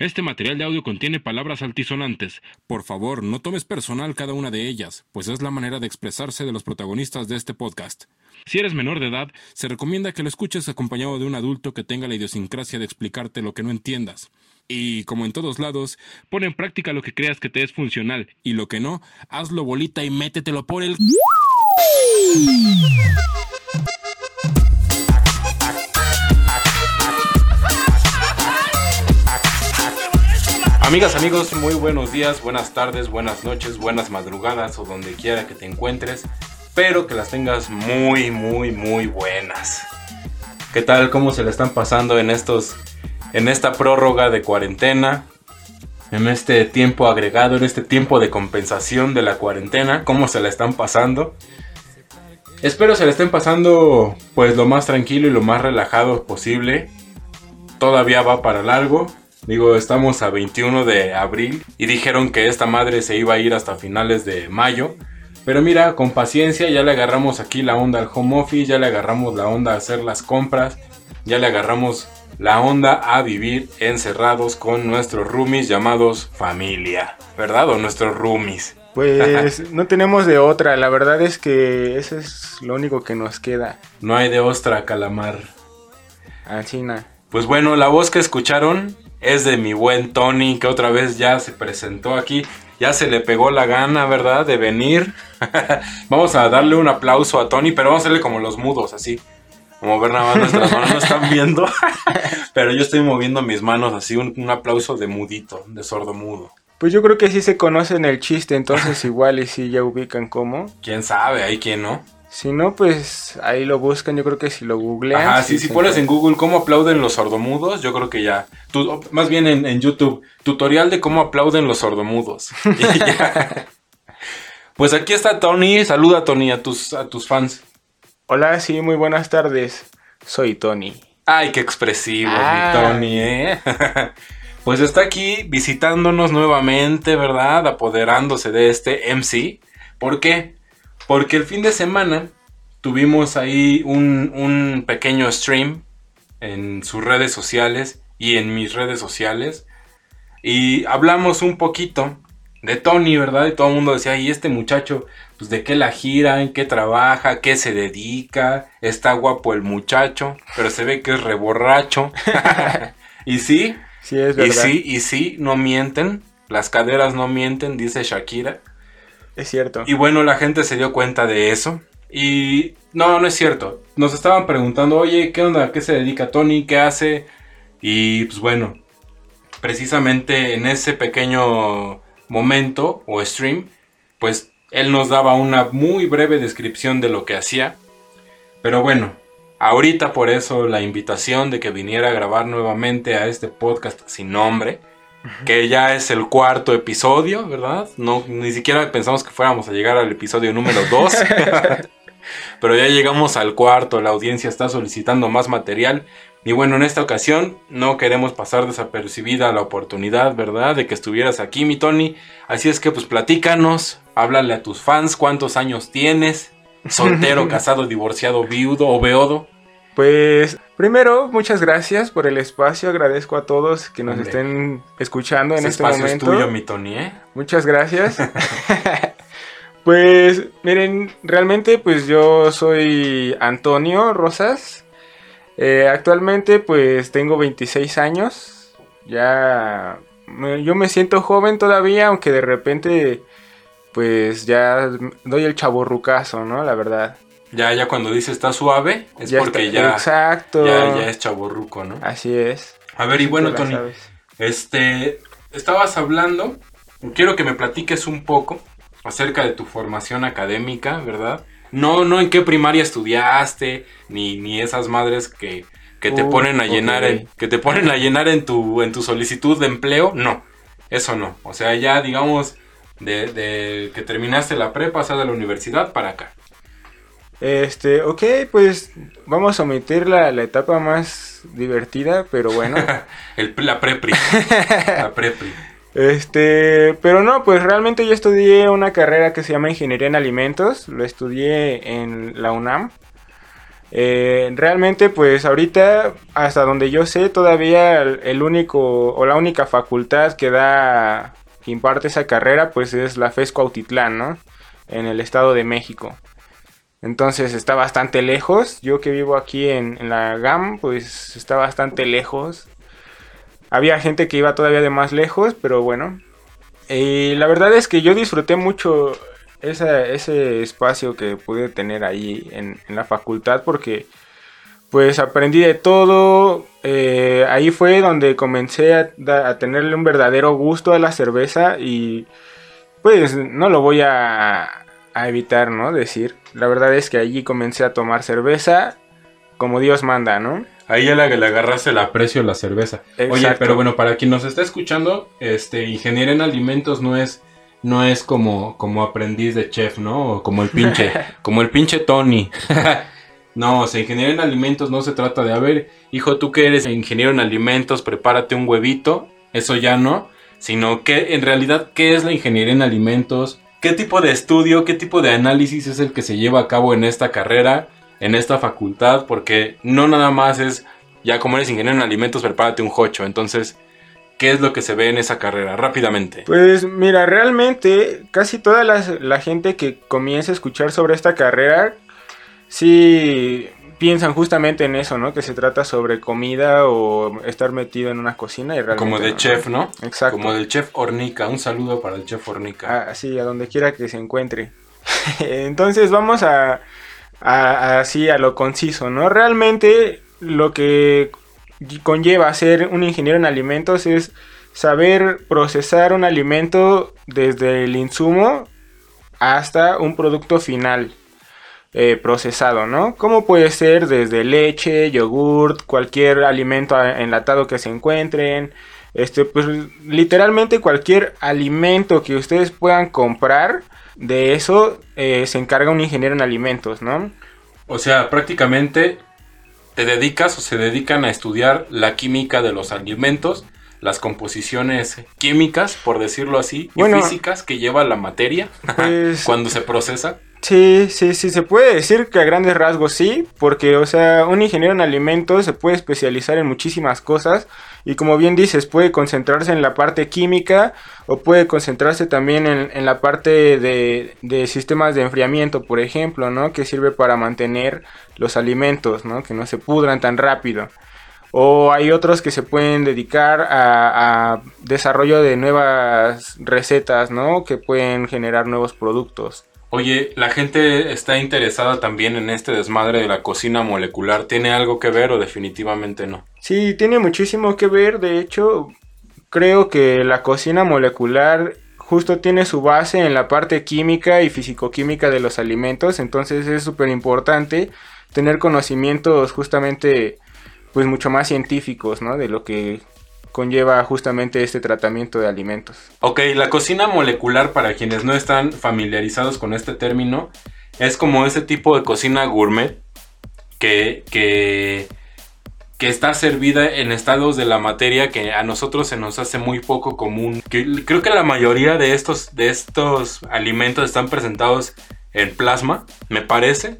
Este material de audio contiene palabras altisonantes. Por favor, no tomes personal cada una de ellas, pues es la manera de expresarse de los protagonistas de este podcast. Si eres menor de edad, se recomienda que lo escuches acompañado de un adulto que tenga la idiosincrasia de explicarte lo que no entiendas. Y, como en todos lados, pon en práctica lo que creas que te es funcional, y lo que no, hazlo bolita y métetelo por el... Amigas, amigos, muy buenos días, buenas tardes, buenas noches, buenas madrugadas o donde quiera que te encuentres. Espero que las tengas muy, muy, muy buenas. ¿Qué tal? ¿Cómo se le están pasando en estos en esta prórroga de cuarentena? En este tiempo agregado, en este tiempo de compensación de la cuarentena, ¿cómo se la están pasando? Espero se la estén pasando pues lo más tranquilo y lo más relajado posible. Todavía va para largo, Digo, estamos a 21 de abril y dijeron que esta madre se iba a ir hasta finales de mayo. Pero mira, con paciencia ya le agarramos aquí la onda al home office, ya le agarramos la onda a hacer las compras, ya le agarramos la onda a vivir encerrados con nuestros roomies llamados familia, ¿verdad? O nuestros roomies. Pues no tenemos de otra, la verdad es que eso es lo único que nos queda. No hay de ostra, calamar. China. Pues bueno, la voz que escucharon es de mi buen Tony, que otra vez ya se presentó aquí. Ya se le pegó la gana, ¿verdad? De venir. vamos a darle un aplauso a Tony, pero vamos a hacerle como los mudos, así. Como ver nada más nuestras manos no están viendo. pero yo estoy moviendo mis manos así, un, un, aplauso de mudito, de sordo mudo. Pues yo creo que sí se conocen el chiste, entonces igual y sí ya ubican cómo. ¿Quién sabe? Hay quien no. Si no, pues ahí lo buscan. Yo creo que si lo googlean. Ajá, sí, si pones en Google cómo aplauden los sordomudos, yo creo que ya. más bien en, YouTube, tutorial de cómo aplauden los sordomudos. pues aquí está Tony. Saluda, Tony, a tus, a tus fans. Hola, sí, muy buenas tardes. Soy Tony. Ay, qué expresivo, mi ah. Tony, ¿eh? pues está aquí visitándonos nuevamente, ¿verdad? Apoderándose de este MC. ¿Por qué? Porque el fin de semana tuvimos ahí un, pequeño stream en sus redes sociales y en mis redes sociales. Y hablamos un poquito de Tony, ¿verdad? Y todo el mundo decía, ¿y este muchacho? Pues de qué la gira, en qué trabaja, qué se dedica, está guapo el muchacho, pero se ve que es reborracho. y sí, sí es verdad. y sí, y sí, no mienten, las caderas no mienten, dice Shakira. Es cierto. Y bueno, la gente se dio cuenta de eso. Y no, no es cierto. Nos estaban preguntando, oye, ¿qué onda? ¿Qué se dedica Tony? ¿Qué hace? Y pues bueno, precisamente en ese pequeño momento o stream, pues él nos daba una muy breve descripción de lo que hacía. Pero bueno, ahorita por eso la invitación de que viniera a grabar nuevamente a este podcast sin nombre que ya es el cuarto episodio, ¿verdad? No, ni siquiera pensamos que fuéramos a llegar al episodio número 2. Pero ya llegamos al cuarto, la audiencia está solicitando más material. Y bueno, en esta ocasión no queremos pasar desapercibida la oportunidad, ¿verdad? De que estuvieras aquí, mi Tony. Así es que pues platícanos, háblale a tus fans, cuántos años tienes, soltero, casado, divorciado, viudo o beodo. Pues primero, muchas gracias por el espacio. Agradezco a todos que nos estén escuchando en este momento. Es tuyo, mi Tony, ¿eh? Muchas gracias. pues miren, realmente pues yo soy Antonio Rosas. Eh, actualmente pues tengo 26 años. Ya yo me siento joven todavía, aunque de repente pues ya doy el chaborrucazo, ¿no? La verdad. Ya, ya cuando dice está suave, es porque ya, exacto. ya, ya es chaborruco, ¿no? Así es. A ver, y bueno, Tony, este, estabas hablando, quiero que me platiques un poco acerca de tu formación académica, ¿verdad? No, no en qué primaria estudiaste, ni, ni esas madres que, que te ponen a llenar, en, que te ponen a llenar en tu, en tu solicitud de empleo, no, eso no. O sea, ya digamos, de, de que terminaste la prepa, o sea, de la universidad para acá. Este, ok, pues vamos a omitir la, etapa más divertida, pero bueno. El, la prepri. la prepri. Este, pero no, pues realmente yo estudié una carrera que se llama Ingeniería en Alimentos, lo estudié en la UNAM. Eh, realmente, pues ahorita, hasta donde yo sé, todavía el, único o la única facultad que da, que imparte esa carrera, pues es la FESCO Autitlán, ¿no? En el Estado de México. Entonces está bastante lejos. Yo que vivo aquí en, la GAM, pues está bastante lejos. Había gente que iba todavía de más lejos, pero bueno. Y la verdad es que yo disfruté mucho ese espacio que pude tener ahí en, la facultad porque pues aprendí de todo. Eh, ahí fue donde comencé a, tenerle un verdadero gusto a la cerveza y pues no lo voy a, evitar, ¿no? Decir. La verdad es que allí comencé a tomar cerveza como Dios manda, ¿no? Ahí ya le, le agarraste el aprecio a la cerveza. Oye, pero bueno, para quien nos está escuchando, este, ingeniero en alimentos no es no es como, como aprendiz de chef, ¿no? O como el pinche, como el pinche Tony. no, o sea, ingeniero en alimentos no se trata de, a ver, hijo, tú que eres ingeniero en alimentos, prepárate un huevito. Eso ya no. Sino que en realidad, ¿qué es la ingeniería en alimentos? ¿Qué tipo de estudio, qué tipo de análisis es el que se lleva a cabo en esta carrera, en esta facultad? Porque no nada más es, ya como eres ingeniero en alimentos, prepárate un jocho. Entonces, ¿Qué es lo que se ve en esa carrera? Rápidamente. Pues mira, realmente casi toda la, gente que comienza a escuchar sobre esta carrera, sí piensan justamente en eso, ¿no? Que se trata sobre comida o estar metido en una cocina y realmente... Como de chef, ¿no? Exacto. Como del chef Hornica. Un saludo para el chef Hornica. Ah, sí, a donde quiera que se encuentre. Entonces vamos a, a, así a lo conciso, ¿no? Realmente lo que conlleva ser un ingeniero en alimentos es saber procesar un alimento desde el insumo hasta un producto final eh, procesado, ¿no? Como puede ser desde leche, yogurt, cualquier alimento enlatado que se encuentren, este, pues literalmente cualquier alimento que ustedes puedan comprar, de eso eh, se encarga un ingeniero en alimentos, ¿no? O sea, prácticamente te dedicas o se dedican a estudiar la química de los alimentos, las composiciones químicas, por decirlo así, y físicas que lleva la materia pues, cuando se procesa. Sí, sí, sí, se puede decir que a grandes rasgos sí, porque, o sea, un ingeniero en alimentos se puede especializar en muchísimas cosas y como bien dices, puede concentrarse en la parte química o puede concentrarse también en, la parte de, de, sistemas de enfriamiento, por ejemplo, ¿no? Que sirve para mantener los alimentos, ¿no? Que no se pudran tan rápido. O hay otros que se pueden dedicar a, a desarrollo de nuevas recetas, ¿no? Que pueden generar nuevos productos. Oye, la gente está interesada también en este desmadre de la cocina molecular. ¿Tiene algo que ver o definitivamente no? Sí, tiene muchísimo que ver. De hecho, creo que la cocina molecular justo tiene su base en la parte química y fisicoquímica de los alimentos. Entonces es súper importante tener conocimientos justamente pues mucho más científicos, ¿no? De lo que conlleva justamente este tratamiento de alimentos. Ok, la cocina molecular, para quienes no están familiarizados con este término, es como ese tipo de cocina gourmet que, que, que está servida en estados de la materia que a nosotros se nos hace muy poco común. creo que la mayoría de estos, de estos alimentos están presentados en plasma, me parece.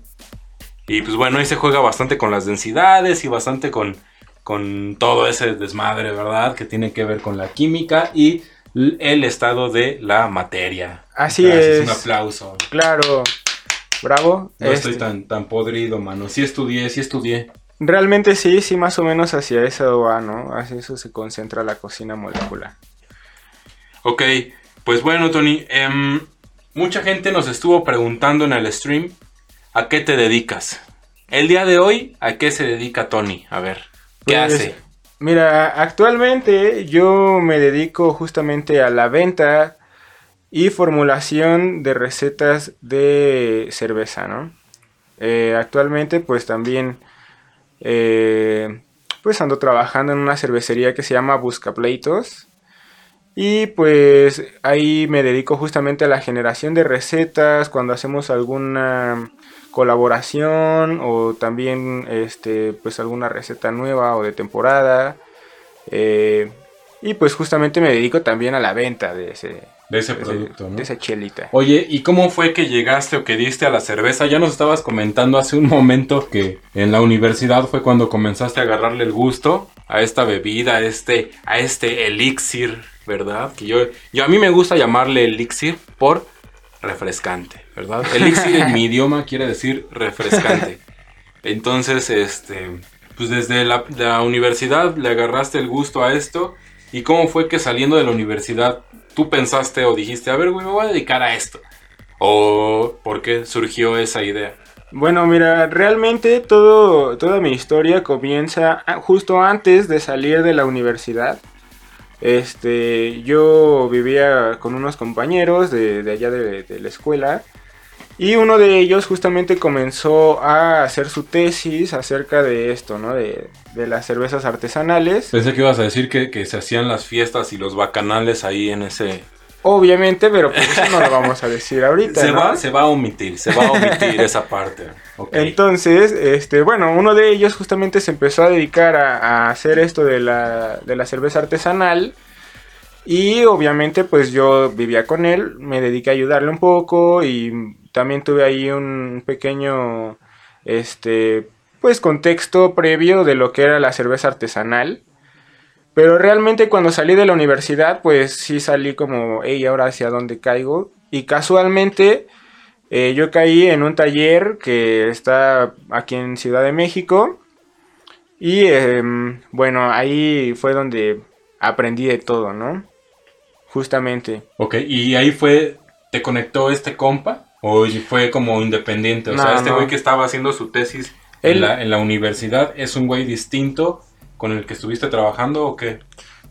Y pues bueno, ahí se juega bastante con las densidades y bastante con, con todo ese desmadre, ¿verdad? Que tiene que ver con la química y el estado de la materia. Así es. Un aplauso. Claro. Bravo. No estoy este. tan, tan podrido, mano. Sí estudié, sí estudié. Realmente sí, sí, más o menos hacia eso va, ¿no? Hacia eso se concentra la cocina molecular. Ok, pues bueno, Tony. Em, mucha gente nos estuvo preguntando en el stream a qué te dedicas. El día de hoy, ¿a qué se dedica Tony? A ver. ¿Qué pues, hace? Mira, actualmente yo me dedico justamente a la venta y formulación de recetas de cerveza, ¿no? Eh, actualmente pues también eh, pues ando trabajando en una cervecería que se llama Buscapleitos y pues ahí me dedico justamente a la generación de recetas cuando hacemos alguna colaboración o también este pues alguna receta nueva o de temporada eh, Y pues justamente me dedico también a la venta de ese, de ese producto, ¿no? De esa chelita. Oye, ¿y cómo fue que llegaste o que diste a la cerveza? Ya nos estabas comentando hace un momento que en la universidad fue cuando comenzaste a agarrarle el gusto a esta bebida, a este, a este elixir, ¿verdad? Que yo, yo a mí me gusta llamarle elixir por refrescante, ¿verdad? Elixir en mi idioma quiere decir refrescante. Entonces, este, pues desde la, universidad le agarraste el gusto a esto ¿Y cómo fue que saliendo de la universidad tú pensaste o dijiste, a ver, güey, me voy a dedicar a esto? ¿O por qué surgió esa idea? Bueno, mira, realmente todo, toda mi historia comienza justo antes de salir de la universidad. Este, yo vivía con unos compañeros de, allá de la escuela y uno de ellos justamente comenzó a hacer su tesis acerca de esto, ¿no? De, las cervezas artesanales. Pensé que ibas a decir que, se hacían las fiestas y los bacanales ahí en ese... Obviamente, pero pues eso no lo vamos a decir ahorita. se, va, se va a omitir, se va a omitir esa parte. Entonces, este, bueno, uno de ellos justamente se empezó a dedicar a, hacer esto de la, de la cerveza artesanal. Y obviamente pues yo vivía con él, me dediqué a ayudarle un poco y también tuve ahí un pequeño, este, pues contexto previo de lo que era la cerveza artesanal. Pero realmente cuando salí de la universidad, pues sí salí como, hey, ahora hacia dónde caigo. Y casualmente eh, yo caí en un taller que está aquí en Ciudad de México. Y em, bueno, ahí fue donde aprendí de todo, ¿no? Justamente. Ok, y ahí fue, te conectó este compa ¿O fue como independiente? O sea, este güey que estaba haciendo su tesis en, la, en la universidad, ¿es un güey distinto con el que estuviste trabajando o qué?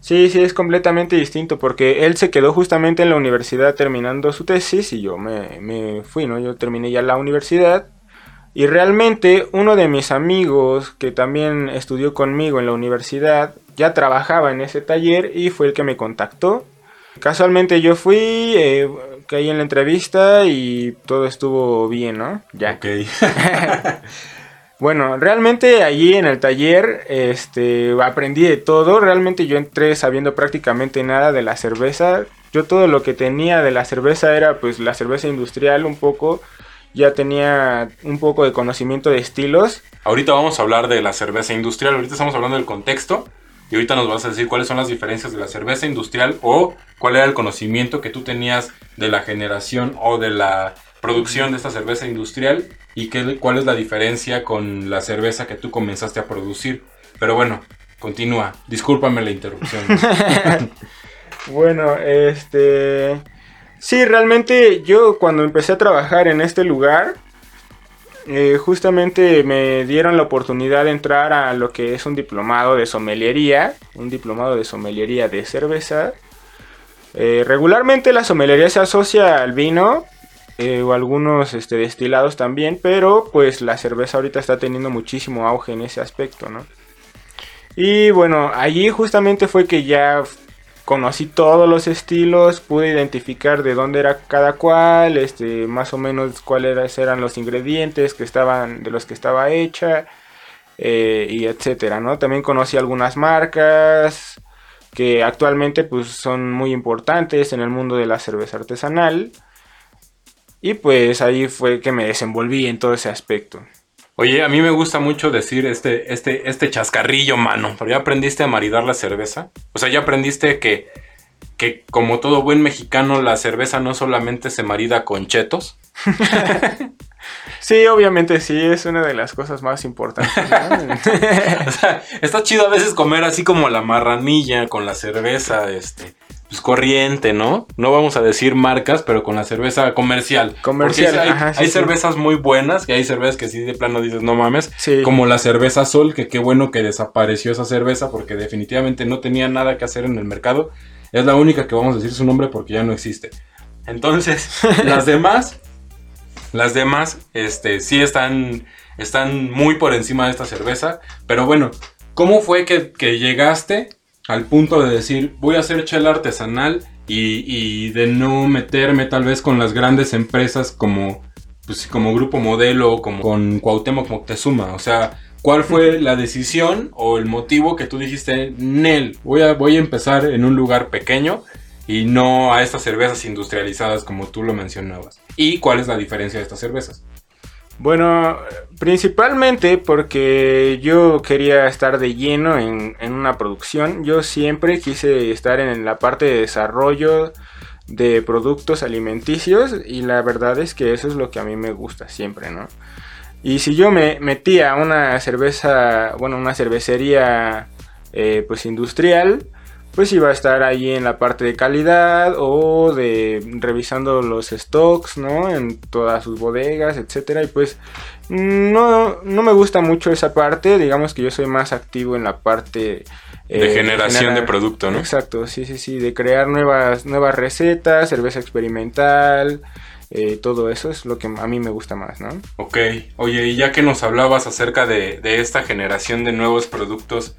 Sí, sí, es completamente distinto porque él se quedó justamente en la universidad terminando su tesis y yo me, me, fui, ¿no? Yo terminé ya la universidad y realmente uno de mis amigos que también estudió conmigo en la universidad ya trabajaba en ese taller y fue el que me contactó. Casualmente yo fui, eh, caí en la entrevista y todo estuvo bien, ¿no? Ya. Ok. bueno, realmente allí en el taller este, aprendí de todo. Realmente yo entré sabiendo prácticamente nada de la cerveza. Yo todo lo que tenía de la cerveza era pues la cerveza industrial un poco. Ya tenía un poco de conocimiento de estilos. Ahorita vamos a hablar de la cerveza industrial. Ahorita estamos hablando del contexto. Y ahorita nos vas a decir cuáles son las diferencias de la cerveza industrial o cuál era el conocimiento que tú tenías de la generación o de la producción de esta cerveza industrial y qué, cuál es la diferencia con la cerveza que tú comenzaste a producir. Pero bueno, continúa. Discúlpame la interrupción. bueno, este... Sí, realmente yo cuando empecé a trabajar en este lugar, eh, justamente me dieron la oportunidad de entrar a lo que es un diplomado de someliería, un diplomado de someliería de cerveza. Eh, regularmente la someliería se asocia al vino eh, o algunos este, destilados también, pero pues la cerveza ahorita está teniendo muchísimo auge en ese aspecto, ¿no? Y bueno, allí justamente fue que ya conocí todos los estilos, pude identificar de dónde era cada cual, este, más o menos cuáles eran los ingredientes que estaban, de los que estaba hecha, eh, y etcétera, ¿no? También conocí algunas marcas que actualmente pues son muy importantes en el mundo de la cerveza artesanal. Y pues ahí fue que me desenvolví en todo ese aspecto. Oye, a mí me gusta mucho decir este, este, este chascarrillo, mano. Pero ya aprendiste a maridar la cerveza. O sea, ya aprendiste que, que como todo buen mexicano, la cerveza no solamente se marida con chetos. sí, obviamente sí, es una de las cosas más importantes. o sea, está chido a veces comer así como la marranilla con la cerveza, este pues, corriente, ¿no? No vamos a decir marcas, pero con la cerveza comercial. Comercial. hay, hay cervezas muy buenas, que hay cervezas que sí de plano dices, no mames. Como la cerveza Sol, que qué bueno que desapareció esa cerveza porque definitivamente no tenía nada que hacer en el mercado. Es la única que vamos a decir su nombre porque ya no existe. Entonces, las demás, las demás, este, sí están, están muy por encima de esta cerveza. Pero bueno, ¿cómo fue que, que llegaste al punto de decir, voy a hacer chela artesanal y, de no meterme tal vez con las grandes empresas como, pues, como Grupo Modelo o como con Cuauhtémoc Moctezuma. O sea, ¿Cuál fue la decisión o el motivo que tú dijiste, Nel, voy a, voy a empezar en un lugar pequeño y no a estas cervezas industrializadas como tú lo mencionabas? ¿Y cuál es la diferencia de estas cervezas? Bueno, principalmente porque yo quería estar de lleno en, en, una producción. Yo siempre quise estar en la parte de desarrollo de productos alimenticios y la verdad es que eso es lo que a mí me gusta siempre, ¿no? Y si yo me metía a una cerveza, bueno, una cervecería eh, pues industrial, pues iba a estar ahí en la parte de calidad o de revisando los stocks, ¿no? En todas sus bodegas, etcétera. Y pues no, no me gusta mucho esa parte, digamos que yo soy más activo en la parte... Eh, de generación de, de producto, ¿no? Exacto, sí, sí, sí, de crear nuevas, nuevas recetas, cerveza experimental, eh, todo eso es lo que a mí me gusta más, ¿no? Ok, oye, y ya que nos hablabas acerca de, de esta generación de nuevos productos,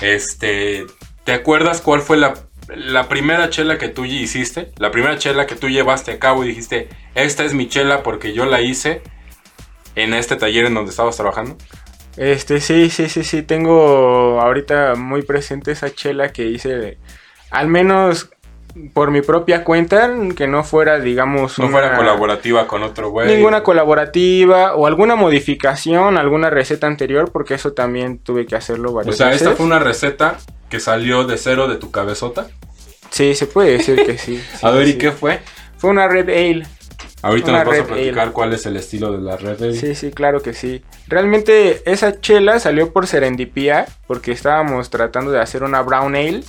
este, ¿te acuerdas cuál fue la, la, primera chela que tú hiciste? La primera chela que tú llevaste a cabo y dijiste, esta es mi chela porque yo la hice en este taller en donde estabas trabajando. Este, sí, sí, sí, sí, tengo ahorita muy presente esa chela que hice, al menos por mi propia cuenta, que no fuera, digamos, no fuera colaborativa con otro güey. Ninguna colaborativa o alguna modificación, alguna receta anterior, porque eso también tuve que hacerlo varias veces. O sea, esta fue una receta que salió de cero de tu cabezota. Sí, se puede decir que sí. a ver, sí. ¿y qué fue? Fue una Red Ale. Ahorita nos vas a platicar cuál es el estilo de la Red Ale. Sí, sí, claro que sí. Realmente esa chela salió por serendipia, porque estábamos tratando de hacer una Brown Ale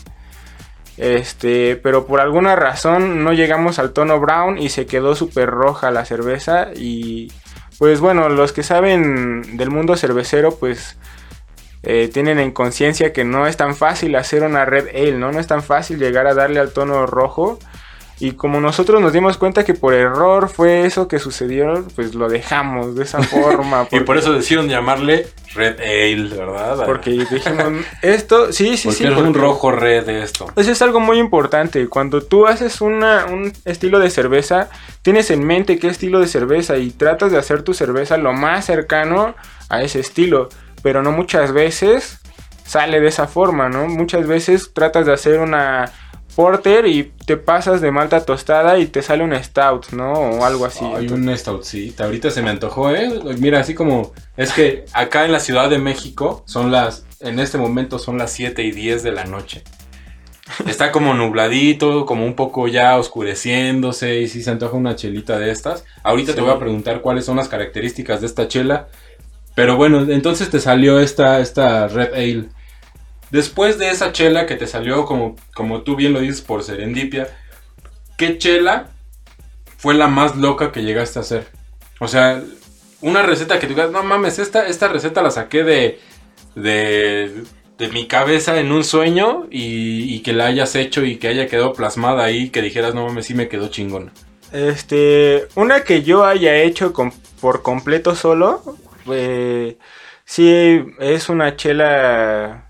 este, pero por alguna razón no llegamos al tono brown y se quedó súper roja la cerveza. Y pues bueno, los que saben del mundo cervecero, pues eh, tienen en conciencia que no es tan fácil hacer una red ale, ¿no? No es tan fácil llegar a darle al tono rojo. Y como nosotros nos dimos cuenta que por error fue eso que sucedió, pues lo dejamos de esa forma. y por eso decidieron llamarle Red Ale, ¿verdad? Porque dijimos, esto, sí, sí, porque sí. Es un rojo red de esto. Eso es algo muy importante. Cuando tú haces una, un estilo de cerveza, tienes en mente qué estilo de cerveza y tratas de hacer tu cerveza lo más cercano a ese estilo. Pero no muchas veces sale de esa forma, ¿no? Muchas veces tratas de hacer una porter y te pasas de malta tostada y te sale un stout, ¿no? O algo así. Hay un stout, sí. Ahorita se me antojó, ¿eh? Mira, así como... Es que acá en la Ciudad de México son las... En este momento son las 7 y 10 de la noche. Está como nubladito, como un poco ya oscureciéndose y si se antoja una chelita de estas. Ahorita sí. te voy a preguntar cuáles son las características de esta chela. Pero bueno, entonces te salió esta, esta Red Ale. Después de esa chela que te salió, como, como tú bien lo dices, por serendipia, ¿qué chela fue la más loca que llegaste a hacer? O sea, una receta que tú digas, no mames, esta, esta receta la saqué de, de, de mi cabeza en un sueño y, y, que la hayas hecho y que haya quedado plasmada ahí, que dijeras, no mames, sí me quedó chingona. Este, una que yo haya hecho con, por completo solo, eh, sí es una chela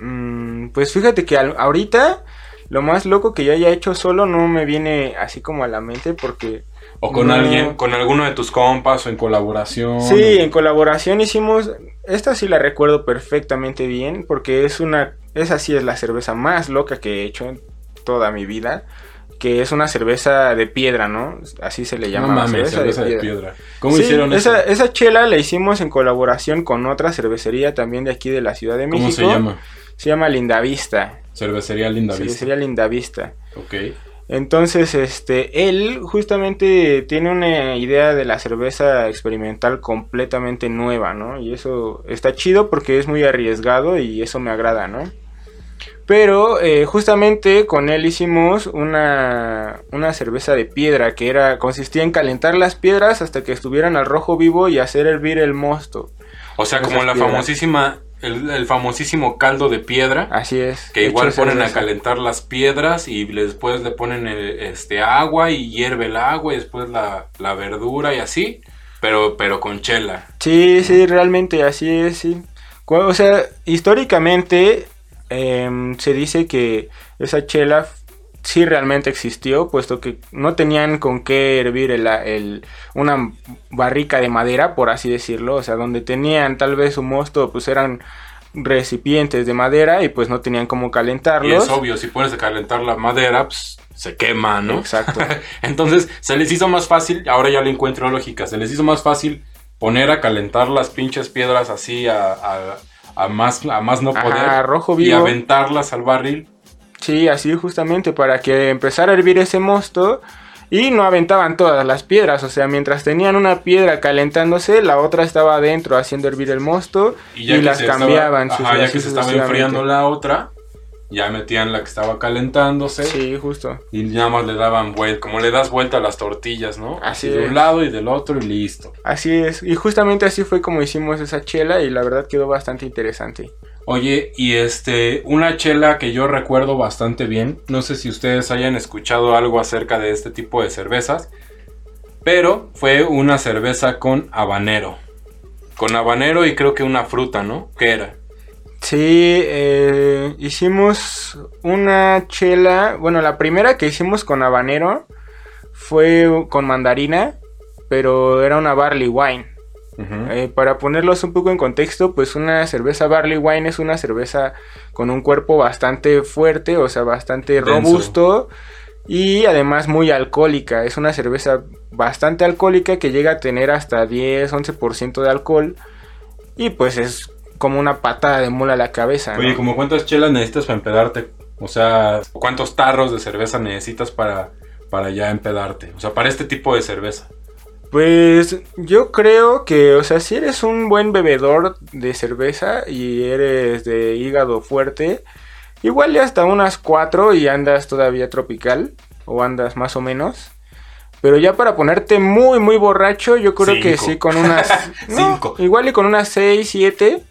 Mm, pues fíjate que al, ahorita lo más loco que yo haya hecho solo no me viene así como a la mente porque... O con no... alguien, con alguno de tus compas o en colaboración. Sí, en colaboración hicimos... Esta sí la recuerdo perfectamente bien porque es una... Esa sí es la cerveza más loca que he hecho en toda mi vida. Que es una cerveza de piedra, ¿no? Así se le llama. No mames, cerveza, cerveza de, de, piedra. ¿Cómo sí, hicieron esa, eso? Esa chela la hicimos en colaboración con otra cervecería también de aquí de la Ciudad de México. ¿Cómo se llama? Se llama Lindavista. Cervecería Lindavista. Cervecería Lindavista. Ok. Entonces, este, él justamente tiene una idea de la cerveza experimental completamente nueva, ¿no? Y eso está chido porque es muy arriesgado y eso me agrada, ¿no? Pero eh, justamente con él hicimos una, una cerveza de piedra que era consistía en calentar las piedras hasta que estuvieran al rojo vivo y hacer hervir el mosto. O sea, como la piedras. famosísima el, el, famosísimo caldo de piedra. Así es. Que igual ponen a calentar las piedras y después le ponen el, este agua y hierve el agua y después la, la, verdura y así. Pero, pero con chela. Sí, sí, realmente así es, sí. O sea, históricamente eh, se dice que esa chela sí realmente existió, puesto que no tenían con qué hervir el, el, una barrica de madera, por así decirlo, o sea, donde tenían tal vez su mosto, pues eran recipientes de madera y pues no tenían cómo calentarlos. Y es obvio, si pones a calentar la madera, pues se quema, ¿no? Exacto. Entonces se les hizo más fácil, ahora ya le encuentro lógica, se les hizo más fácil poner a calentar las pinches piedras así a, a, más, a más no poder rojo y aventarlas al barril. Sí, así justamente para que empezara a hervir ese mosto y no aventaban todas las piedras, o sea, mientras tenían una piedra calentándose, la otra estaba adentro haciendo hervir el mosto y, las cambiaban. Estaba, ajá, ya que se estaba enfriando la otra, ya metían la que estaba calentándose. Sí, justo. Y nada más le daban vuelta, como le das vuelta a las tortillas, ¿no? Así, de un lado y del otro y listo. Así es, y justamente así fue como hicimos esa chela y la verdad quedó bastante interesante. Oye, y este, una chela que yo recuerdo bastante bien, no sé si ustedes hayan escuchado algo acerca de este tipo de cervezas, pero fue una cerveza con habanero. Con habanero y creo que una fruta, ¿no? ¿Qué era? Sí, eh, hicimos una chela, bueno, la primera que hicimos con habanero fue con mandarina, pero era una barley wine. Eh, para ponerlos un poco en contexto, pues una cerveza Barley Wine es una cerveza con un cuerpo bastante fuerte, o sea, bastante robusto y además muy alcohólica. Es una cerveza bastante alcohólica que llega a tener hasta 10-11% de alcohol y pues es como una patada de mula a la cabeza. Oye, ¿como cuántas chelas necesitas para empedarte? O sea, ¿cuántos tarros de cerveza necesitas para, para ya empedarte? O sea, para este tipo de cerveza. Pues yo creo que, o sea, si eres un buen bebedor de cerveza y eres de hígado fuerte, igual ya hasta unas 4 y andas todavía tropical, o andas más o menos. Pero ya para ponerte muy, muy borracho, yo creo que sí, con unas... cinco. Igual y con unas 6, 7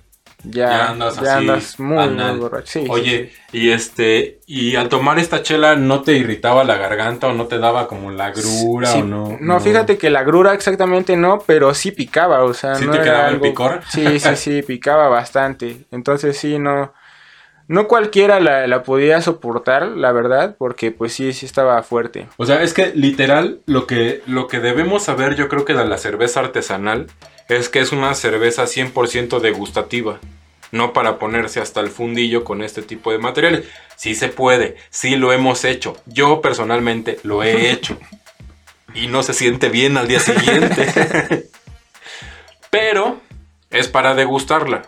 ya, andas, muy, borracho. Oye, y este, y al tomar esta chela, ¿no te irritaba la garganta o no te daba como la grura o no, no? fíjate que la grura exactamente no, pero sí picaba, o sea, ¿Sí te quedaba el picor? Sí, sí, sí, picaba bastante. Entonces sí, no. No cualquiera la, la, podía soportar, la verdad, porque pues sí, sí estaba fuerte. O sea, es que literal lo que, lo que debemos saber yo creo que de la cerveza artesanal es que es una cerveza 100% degustativa. No para ponerse hasta el fundillo con este tipo de materiales. Sí se puede, sí lo hemos hecho. Yo personalmente lo he hecho. Y no se siente bien al día siguiente. Pero es para degustarla.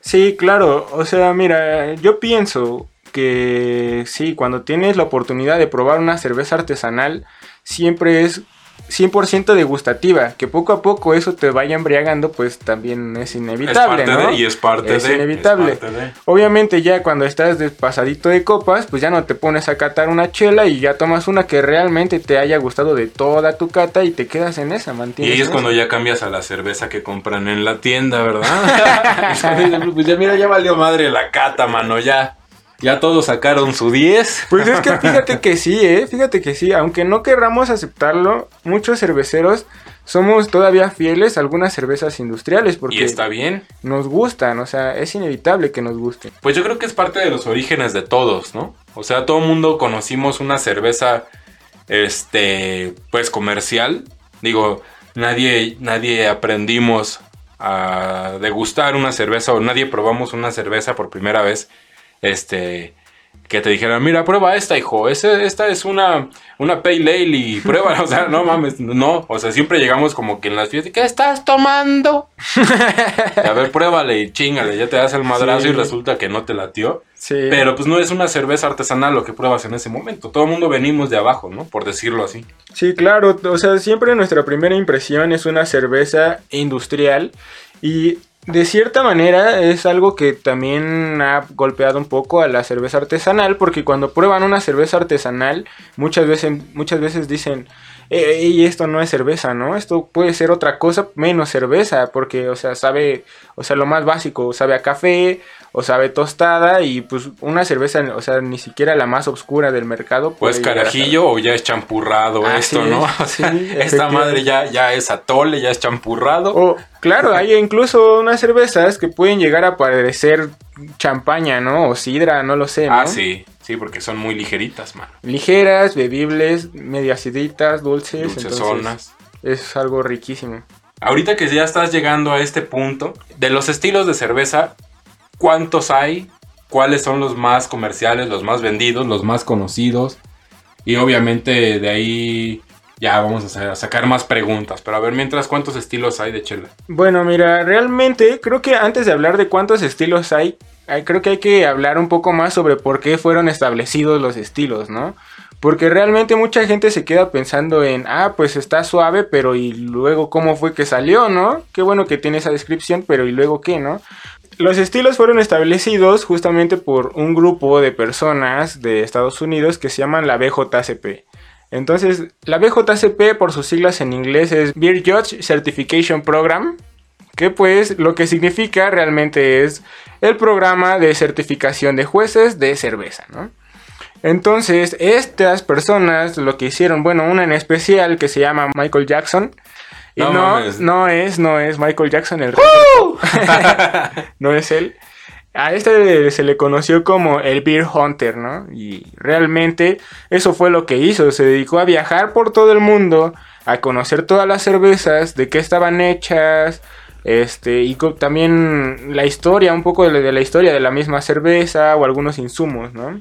Sí, claro. O sea, mira, yo pienso que sí, cuando tienes la oportunidad de probar una cerveza artesanal, siempre es 100% degustativa, que poco a poco eso te vaya embriagando, pues también es inevitable, es ¿no? y es parte es Inevitable. Obviamente ya cuando estás despasadito de copas, pues ya no te pones a catar una chela y ya tomas una que realmente te haya gustado de toda tu cata y te quedas en esa, mantienes. Y es cuando ya cambias a la cerveza que compran en la tienda, ¿verdad? pues ya mira, ya valió madre la cata, mano, ya. Ya todos sacaron su 10. Pues es que fíjate que sí, ¿eh? Fíjate que sí. Aunque no querramos aceptarlo, muchos cerveceros somos todavía fieles a algunas cervezas industriales. Porque y está bien. Nos gustan, o sea, es inevitable que nos gusten. Pues yo creo que es parte de los orígenes de todos, ¿no? O sea, todo el mundo conocimos una cerveza, este, pues comercial. Digo, nadie, nadie aprendimos a degustar una cerveza o nadie probamos una cerveza por primera vez este, que te dijeran, mira, prueba esta, hijo, esta es una, una pale ale y prueba, o sea, no mames, no, o sea, siempre llegamos como que en las fiestas, ¿qué estás tomando? a ver, pruébale y chingale, ya te das el madrazo y resulta que no te latió. Sí. Pero pues no es una cerveza artesanal lo que pruebas en ese momento. Todo el mundo venimos de abajo, ¿no? Por decirlo así. Sí, claro. O sea, siempre nuestra primera impresión es una cerveza industrial. Y de cierta manera es algo que también ha golpeado un poco a la cerveza artesanal porque cuando prueban una cerveza artesanal muchas veces muchas veces dicen y esto no es cerveza, ¿no? Esto puede ser otra cosa menos cerveza, porque, o sea, sabe, o sea, lo más básico, sabe a café, o sabe tostada, y pues una cerveza, o sea, ni siquiera la más oscura del mercado. Pues carajillo o ya es champurrado ah, esto, ¿no? Esta madre ya, ya es atole, ya es champurrado. O, claro, hay incluso unas cervezas que pueden llegar a parecer champaña, ¿no? O sidra, no lo sé, ¿no? Ah, sí. Sí, porque son muy ligeritas, mano. Ligeras, bebibles, medio aciditas, dulces. Dulces entonces Es algo riquísimo. Ahorita que ya estás llegando a este punto, de los estilos de cerveza, ¿cuántos hay? ¿Cuáles son los más comerciales, los más vendidos, los más conocidos? Y obviamente de ahí ya vamos a sacar más preguntas. Pero a ver, mientras, ¿cuántos estilos hay de chela? Bueno, mira, realmente creo que antes de hablar de cuántos estilos hay, creo que hay que hablar un poco más sobre por qué fueron establecidos los estilos, ¿no? Porque realmente mucha gente se queda pensando en, ah, pues está suave, pero y luego cómo fue que salió, ¿no? Qué bueno que tiene esa descripción, pero y luego qué, ¿no? Los estilos fueron establecidos justamente por un grupo de personas de Estados Unidos que se llaman la BJCP. Entonces, la BJCP por sus siglas en inglés es Beer Judge Certification Program, que pues lo que significa realmente es el programa de certificación de jueces de cerveza, ¿no? Entonces, estas personas lo que hicieron, bueno, una en especial que se llama Michael Jackson, y no, no, es, no es Michael Jackson el no es él. A este se le conoció como el Beer Hunter, ¿no? Y realmente eso fue lo que hizo. Se dedicó a viajar por todo el mundo, a conocer todas las cervezas, de qué estaban hechas, este, y también la historia, un poco de la historia de la misma cerveza o algunos insumos, ¿no?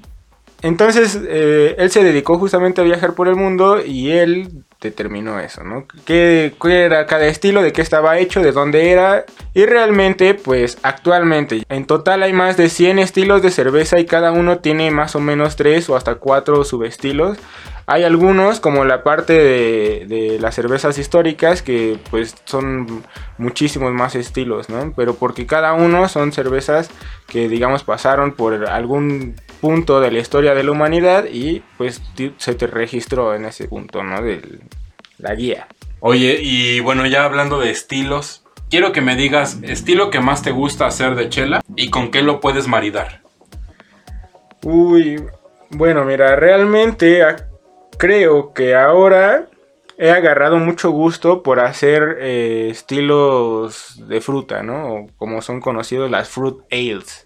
Entonces, eh, él se dedicó justamente a viajar por el mundo y él determinó eso, ¿no? ¿Qué, era cada estilo, de qué estaba hecho, de dónde era. Y realmente, pues actualmente, en total hay más de 100 estilos de cerveza y cada uno tiene más o menos 3 o hasta 4 subestilos. Hay algunos, como la parte de, las cervezas históricas, que pues son muchísimos más estilos, ¿no? Pero porque cada uno son cervezas que digamos pasaron por algún punto de la historia de la humanidad y pues se te registró en ese punto, ¿no? De la guía. Oye, y bueno, ya hablando de estilos, quiero que me digas estilo que más te gusta hacer de chela y con qué lo puedes maridar. Uy, bueno, mira, realmente creo que ahora he agarrado mucho gusto por hacer eh, estilos de fruta, ¿no? como son conocidos las fruit ales.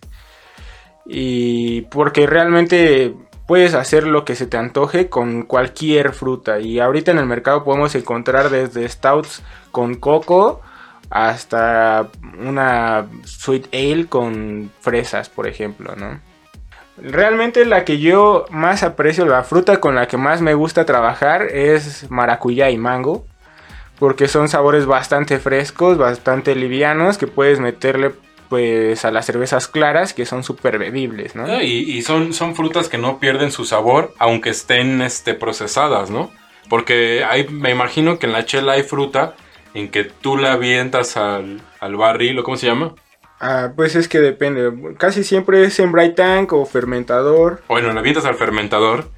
Y porque realmente puedes hacer lo que se te antoje con cualquier fruta. Y ahorita en el mercado podemos encontrar desde stouts con coco hasta una sweet ale con fresas, por ejemplo, ¿no? Realmente la que yo más aprecio, la fruta con la que más me gusta trabajar es maracuyá y mango. Porque son sabores bastante frescos, bastante livianos, que puedes meterle pues a las cervezas claras que son súper bebibles, ¿no? Ah, y, son, son frutas que no pierden su sabor aunque estén este, procesadas, ¿no? Porque hay, me imagino que en la chela hay fruta en que tú la avientas al, al barril, ¿o cómo se llama? Ah, pues es que depende. Casi siempre es en bright tank o fermentador. Bueno, la avientas al fermentador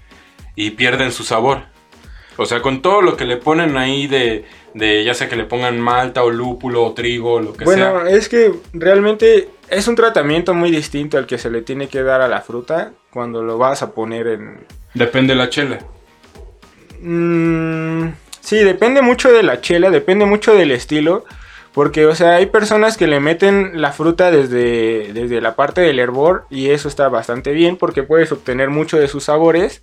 y pierden su sabor. O sea, con todo lo que le ponen ahí de, de ya sea que le pongan malta o lúpulo o trigo, lo que sea. Bueno, es que realmente es un tratamiento muy distinto al que se le tiene que dar a la fruta cuando lo vas a poner en... Depende de la chela. Mm, sí, depende mucho de la chela, depende mucho del estilo. Porque, o sea, hay personas que le meten la fruta desde, desde la parte del hervor y eso está bastante bien porque puedes obtener mucho de sus sabores.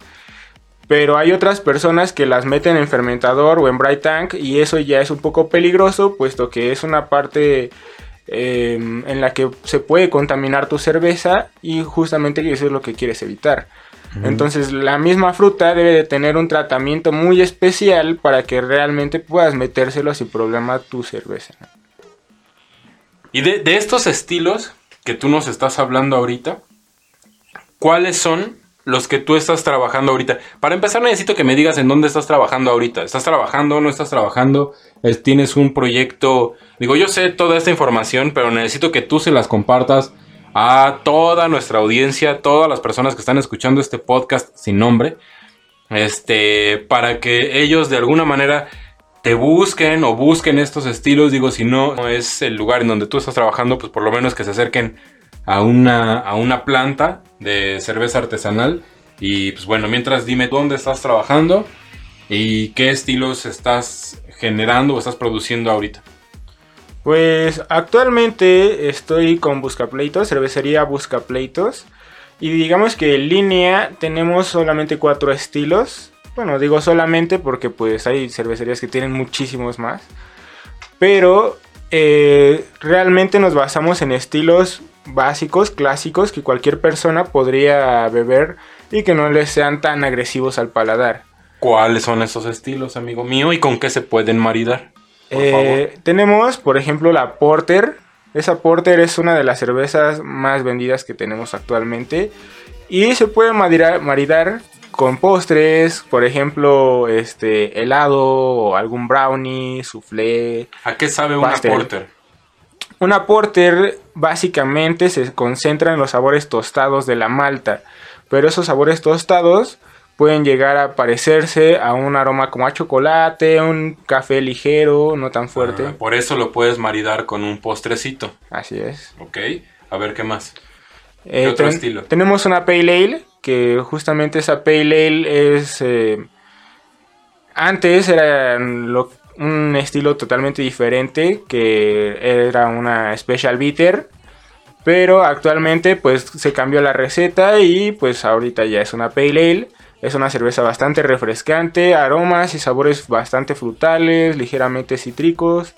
Pero hay otras personas que las meten en fermentador o en bright tank y eso ya es un poco peligroso puesto que es una parte em, en la que se puede contaminar tu cerveza y justamente eso es lo que quieres evitar. Entonces la misma fruta debe de tener un tratamiento muy especial para que realmente puedas metérselo sin problema a tu cerveza. Y de, estos estilos que tú nos estás hablando ahorita, ¿cuáles son los que tú estás trabajando ahorita. Para empezar, necesito que me digas en dónde estás trabajando ahorita. ¿Estás trabajando? ¿No estás trabajando? ¿Tienes un proyecto? Digo, yo sé toda esta información, pero necesito que tú se las compartas a toda nuestra audiencia, todas las personas que están escuchando este podcast sin nombre, este, para que ellos de alguna manera te busquen o busquen estos estilos. Digo, si no, es el lugar en donde tú estás trabajando, pues por lo menos que se acerquen a una, a una planta de cerveza artesanal. Y pues bueno, mientras dime dónde estás trabajando y qué estilos estás generando o estás produciendo ahorita. Pues actualmente estoy con Buscapleitos, cervecería Buscapleitos. Y digamos que en línea tenemos solamente cuatro estilos. Bueno, digo solamente porque pues hay cervecerías que tienen muchísimos más. Pero eh, realmente nos basamos en estilos básicos, clásicos, que cualquier persona podría beber y que no les sean tan agresivos al paladar. ¿Cuáles son esos estilos, amigo mío? ¿Y con qué se pueden maridar? Por eh, Tenemos, por ejemplo, la Porter. Esa Porter es una de las cervezas más vendidas que tenemos actualmente. Y se puede maridar, con postres, por ejemplo, este helado o algún brownie, soufflé. ¿A qué sabe una porter? Una porter básicamente se concentra en los sabores tostados de la malta, pero esos sabores tostados pueden llegar a parecerse a un aroma como a chocolate, un café ligero, no tan fuerte. Ah, por eso lo puedes maridar con un postrecito. Así es. Ok, a ver qué más. ¿Qué eh, otro estilo? Tenemos una Pale Ale, que justamente esa Pale Ale es... Eh, antes era un estilo totalmente diferente, que era una Special Bitter. Pero actualmente pues se cambió la receta y pues ahorita ya es una Pale Ale es una cerveza bastante refrescante, aromas y sabores bastante frutales, ligeramente cítricos,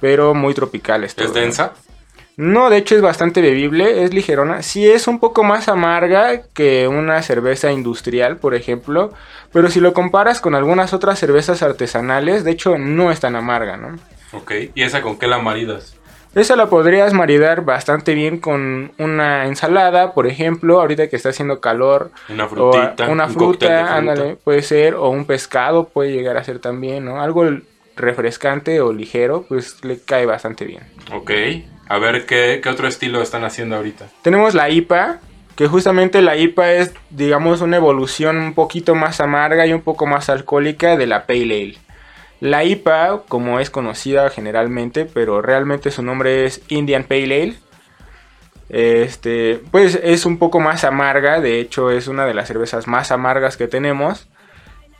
pero muy tropicales. ¿Es densa? No, de hecho es bastante bebible, es ligerona. Sí es un poco más amarga que una cerveza industrial, por ejemplo, pero si lo comparas con algunas otras cervezas artesanales, de hecho no es tan amarga, ¿no? Ok, ¿y esa con qué la maridas? Esa la podrías maridar bastante bien con una ensalada, por ejemplo, ahorita que está haciendo calor. Una frutita. una fruta, ándale, puede ser, o un pescado puede llegar a ser también, ¿no? Algo refrescante o ligero, pues le cae bastante bien. Ok, a ver qué, qué otro estilo están haciendo ahorita. Tenemos la IPA, que justamente la IPA es, digamos, una evolución un poquito más amarga y un poco más alcohólica de la Pale Ale. La IPA, como es conocida generalmente, pero realmente su nombre es Indian Pale Ale. Este, pues es un poco más amarga, de hecho es una de las cervezas más amargas que tenemos.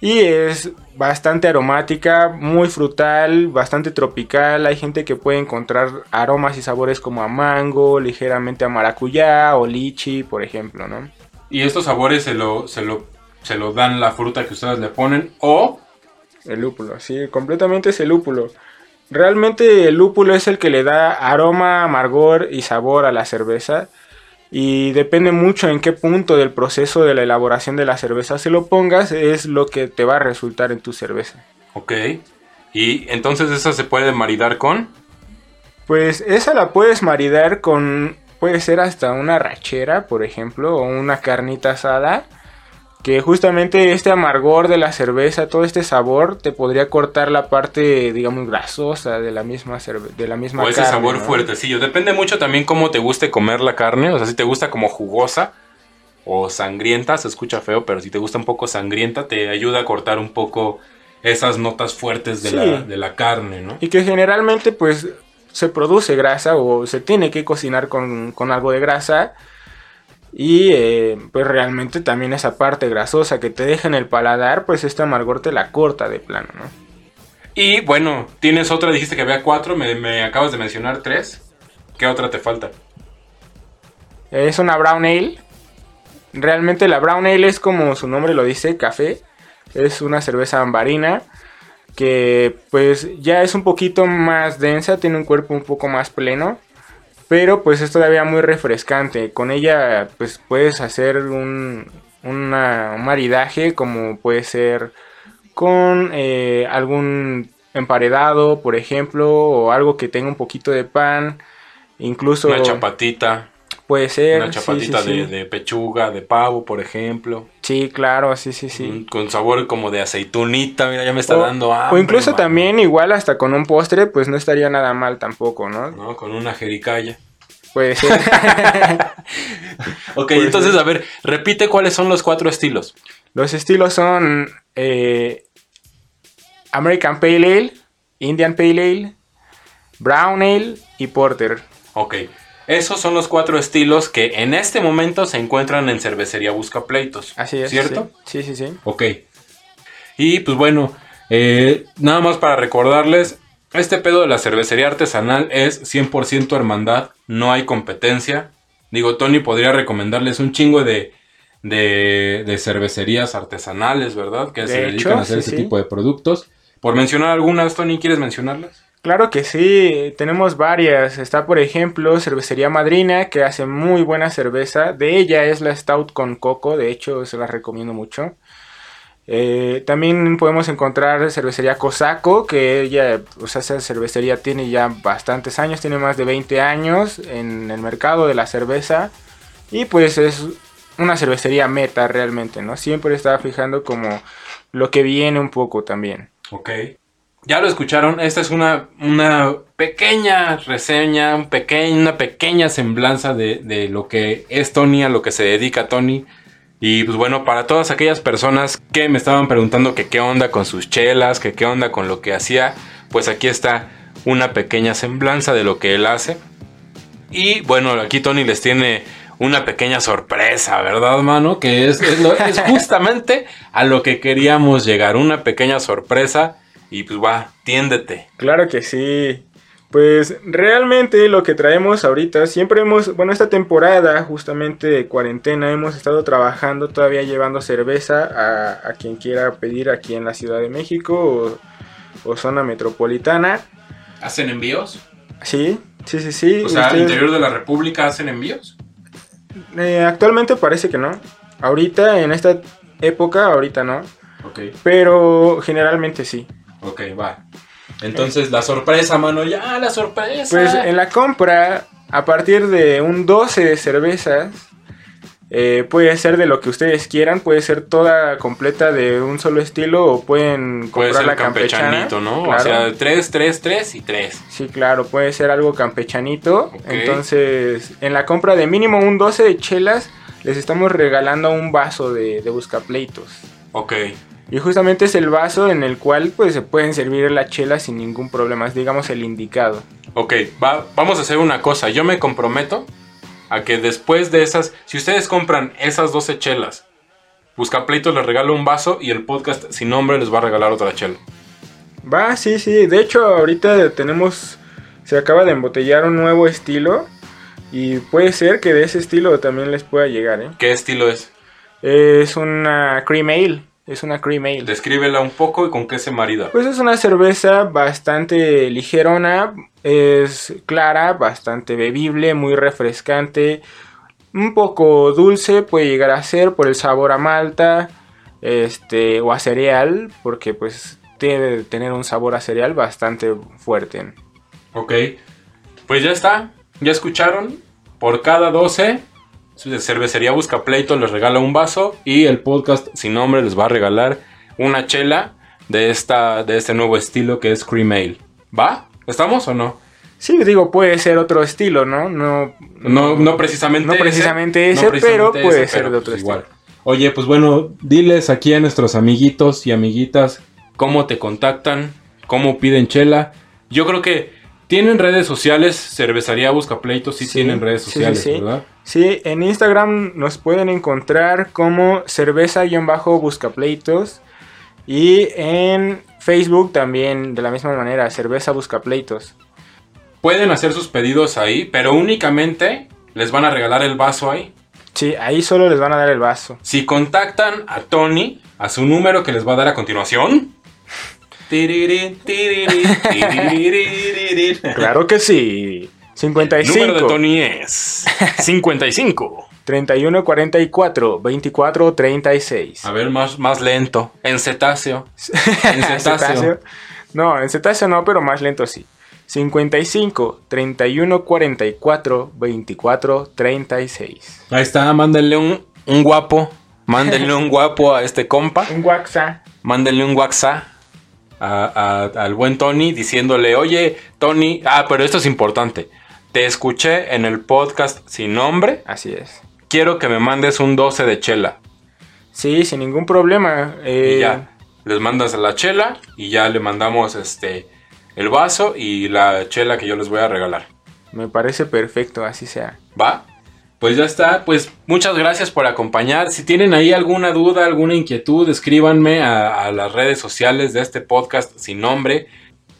Y es bastante aromática, muy frutal, bastante tropical. Hay gente que puede encontrar aromas y sabores como a mango, ligeramente a maracuyá o lichi, por ejemplo, ¿no? Y estos sabores se lo, se lo, se lo dan la fruta que ustedes le ponen o el lúpulo, sí, completamente es el lúpulo. Realmente el lúpulo es el que le da aroma, amargor y sabor a la cerveza. Y depende mucho en qué punto del proceso de la elaboración de la cerveza se lo pongas, es lo que te va a resultar en tu cerveza. Ok. ¿Y entonces esa se puede maridar con? Pues esa la puedes maridar con, puede ser hasta una rachera, por ejemplo, o una carnita asada que justamente este amargor de la cerveza, todo este sabor, te podría cortar la parte, digamos, grasosa de la misma de la misma O ese sabor fuertecillo. Depende mucho también cómo te guste comer la carne. O sea, si te gusta como jugosa o sangrienta, se escucha feo, pero si te gusta un poco sangrienta, te ayuda a cortar un poco esas notas fuertes de, la, de la carne, ¿no? Y que generalmente, pues, se produce grasa o se tiene que cocinar con, con algo de grasa y eh, pues realmente también esa parte grasosa que te deja en el paladar, pues este amargor te la corta de plano, ¿no? Y bueno, tienes otra, dijiste que había cuatro, me, acabas de mencionar tres. ¿Qué otra te falta? Es una brown ale. Realmente la brown ale es como su nombre lo dice, café. Es una cerveza ambarina que pues ya es un poquito más densa, tiene un cuerpo un poco más pleno pero pues es todavía muy refrescante. Con ella pues puedes hacer un, maridaje como puede ser con eh, algún emparedado, por ejemplo, o algo que tenga un poquito de pan, incluso... Una chapatita. Puede ser. Una chapatita de, pechuga, de pavo, por ejemplo. Sí, claro, sí, sí, sí. Mm, con sabor como de aceitunita, mira, ya me está dando hambre. O incluso también, igual hasta con un postre, pues no estaría nada mal tampoco, ¿no? No, con una jericaya. Puede ser. ok, entonces, a ver, repite cuáles son los cuatro estilos. Los estilos son eh, American Pale Ale, Indian Pale Ale, Brown Ale y Porter. Ok. Esos son los cuatro estilos que en este momento se encuentran en Cervecería Busca Pleitos. Así es. ¿Cierto? Sí, sí, sí. Ok. Y pues bueno, eh, nada más para recordarles, este pedo de la cervecería artesanal es 100% hermandad, no hay competencia. Digo, Tony podría recomendarles un chingo de, de, de cervecerías artesanales, ¿verdad? Que De se hecho, dedican a hacer sí, ese sí. tipo de productos. Por mencionar algunas, Tony, ¿quieres mencionarlas? Claro que sí, tenemos varias. Está, por ejemplo, Cervecería Madrina, que hace muy buena cerveza. De ella es la Stout con coco, de hecho, se la recomiendo mucho. Eh, también podemos encontrar Cervecería Cosaco, que ella, o sea, esa cervecería tiene ya bastantes años, tiene más de 20 años en el mercado de la cerveza. Y pues es una cervecería meta realmente, ¿no? Siempre está fijando como lo que viene un poco también. Ok. Ya lo escucharon, esta es una, una pequeña reseña, un pequeña, una pequeña semblanza de, de lo que es Tony, a lo que se dedica Tony. Y pues bueno, para todas aquellas personas que me estaban preguntando que qué onda con sus chelas, que qué onda con lo que hacía, pues aquí está una pequeña semblanza de lo que él hace. Y bueno, aquí Tony les tiene una pequeña sorpresa, ¿verdad, mano? Que es, es, lo- es justamente a lo que queríamos llegar, una pequeña sorpresa. Y pues va, tiéndete. Claro que sí. Pues realmente lo que traemos ahorita, siempre hemos, bueno, esta temporada justamente de cuarentena hemos estado trabajando todavía llevando cerveza a, a quien quiera pedir aquí en la Ciudad de México o, o zona metropolitana. ¿Hacen envíos? Sí, sí, sí, sí. O sea, al interior de la República hacen envíos. eh, actualmente parece que no. Ahorita, en esta época, ahorita no. Ok, Pero generalmente sí. Ok, va. Entonces, la sorpresa, mano, ya, la sorpresa. Pues en la compra, a partir de un 12 de cervezas, eh, puede ser de lo que ustedes quieran, puede ser toda completa de un solo estilo o pueden Puede comprar ser la campechana. campechanito, ¿no? O Claro. sea, 3, 3, 3 y 3. Sí, claro, puede ser algo campechanito. Ok. Entonces, en la compra de mínimo un 12 de chelas, les estamos regalando un vaso de, de buscapleitos. Ok, Y justamente es el vaso en el cual pues se pueden servir la chela sin ningún problema, es digamos el indicado. ok, va, vamos a hacer una cosa. Yo me comprometo a que después de esas, si ustedes compran esas 12 chelas, Buscapleitos les regalo un vaso y el podcast sin nombre les va a regalar otra chela. Va, sí, sí. De hecho, ahorita tenemos. Se acaba de embotellar un nuevo estilo. Y puede ser que de ese estilo también les pueda llegar, ¿eh? ¿Qué estilo es? Es una cream ale. Es una cream ale. Descríbela un poco y con qué se marida. Pues es una cerveza bastante ligerona. Es clara, bastante bebible, muy refrescante. Un poco dulce puede llegar a ser por el sabor a malta. Este, o a cereal. Porque pues debe de tener un sabor a cereal bastante fuerte. Ok, pues ya está, ya escucharon. Por cada 12, cervecería Buscapleito les regala un vaso y el podcast sin nombre les va a regalar una chela de, esta, de este nuevo estilo que es Cream Ale. ¿Va? ¿Estamos o no? Sí, digo, puede ser otro estilo, ¿no? No, No, no precisamente No ese, precisamente no ese, precisamente pero puede ese, ser pero de otro pues igual. estilo. Oye, pues bueno, diles aquí a nuestros amiguitos y amiguitas cómo te contactan, cómo piden chela. Yo creo que tienen redes sociales, Cervecería Buscapleitos sí, Sí, tienen redes sí, sociales, sí. ¿verdad? Sí, en Instagram nos pueden encontrar como cerveza-buscapleitos. Y en Facebook también de la misma manera, cerveza buscapleitos. Pueden hacer sus pedidos ahí, pero únicamente les van a regalar el vaso ahí. Sí, ahí solo les van a dar el vaso. Si contactan a Tony a su número que les va a dar a continuación. Claro que sí. El 55 número de Tony es 55. 31 44 24 36. A ver, más, más lento. En cetáceo. En ¿En cetáceo. No, en cetáceo no, pero más lento sí. 55 31 44 24 36. Ahí está, mándenle un, un guapo. Mándenle un guapo a este compa. Un WhatsApp. Mándenle un WhatsApp a- a- al buen Tony diciéndole, oye, Tony, ah, pero esto es importante. Te escuché en el podcast sin nombre. Así es. Quiero que me mandes un 12 de chela. Sí, sin ningún problema. eh, Y ya, les mandas la chela y ya le mandamos este el vaso y la chela que yo les voy a regalar. Me parece perfecto, así sea. ¿Va? Pues ya está, pues muchas gracias por acompañar. Si tienen ahí alguna duda, alguna inquietud, escríbanme a, las redes sociales de este podcast sin nombre.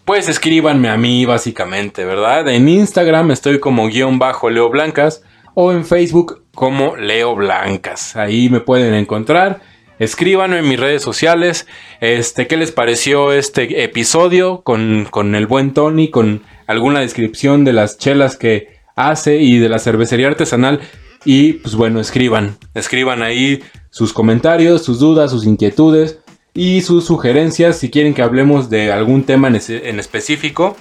Pues escríbanme a mí básicamente, ¿verdad? En Instagram estoy como guion bajo Leo Blancas o en Facebook como Leo Blancas. Ahí me pueden encontrar. Escríbanme en mis redes sociales. Este, ¿qué les pareció este episodio con, con el buen Tony? Con alguna descripción de las chelas que hace y de la cervecería artesanal. Y pues bueno, escriban. Escriban ahí sus comentarios, sus dudas, sus inquietudes y sus sugerencias. Si quieren que hablemos de algún tema en, específico,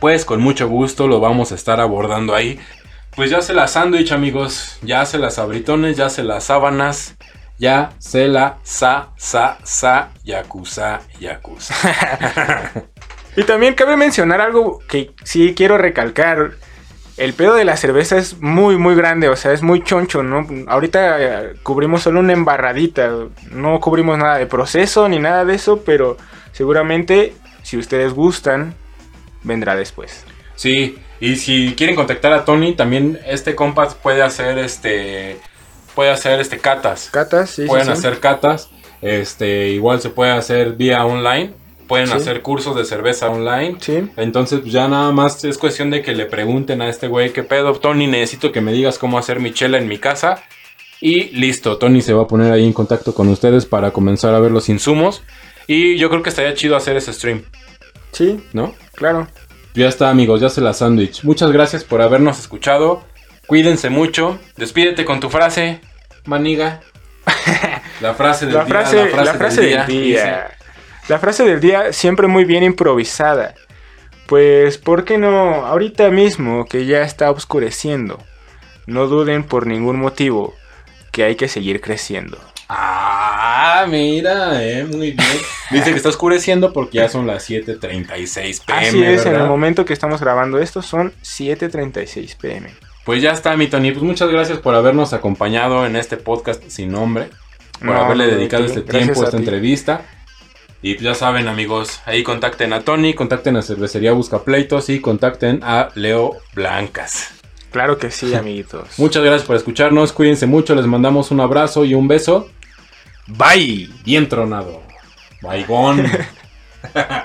pues con mucho gusto lo vamos a estar abordando ahí. Pues ya se las sándwich, amigos. Ya se las abritones, ya se las sábanas. Ya se la sa, sa, sa, yakuza, yakuza. y también cabe mencionar algo que sí quiero recalcar. El pedo de la cerveza es muy, muy grande, o sea, es muy choncho, ¿no? Ahorita eh, cubrimos solo una embarradita, no cubrimos nada de proceso ni nada de eso, pero seguramente, si ustedes gustan, vendrá después. Sí, y si quieren contactar a Tony, también este compas puede hacer este puede hacer este catas. Catas, sí. Pueden hacer catas. Este, igual se puede hacer vía online. Pueden hacer cursos de cerveza online. Sí. Entonces, pues, ya nada más es cuestión de que le pregunten a este güey, ¿qué pedo, Tony? Necesito que me digas cómo hacer mi chela en mi casa. Y listo, Tony se va a poner ahí en contacto con ustedes para comenzar a ver los insumos. Y yo creo que estaría chido hacer ese stream. Sí. ¿No? Claro. Ya está, amigos, ya se la sándwich. Muchas gracias por habernos escuchado. Cuídense mucho. Despídete con tu frase, maniga. La frase del día. la frase del día. La frase del día siempre muy bien improvisada. Pues, ¿por qué no? Ahorita mismo que ya está oscureciendo. No duden por ningún motivo que hay que seguir creciendo. Ah, mira, eh, muy bien. Dice que está oscureciendo porque ya son las 7:36 pm. Así es, en el momento que estamos grabando esto son 7:36 pm. Pues ya está, mi Tony. Pues muchas gracias por habernos acompañado en este podcast sin nombre. Por haberle dedicado este tiempo a esta entrevista. Y pues ya saben, amigos, ahí contacten a Tony, contacten a Cervecería Busca Pleitos y contacten a Leo Blancas. Claro que sí, amiguitos. Muchas gracias por escucharnos. Cuídense mucho. Les mandamos un abrazo y un beso. Bye. Bien tronado. Baigón.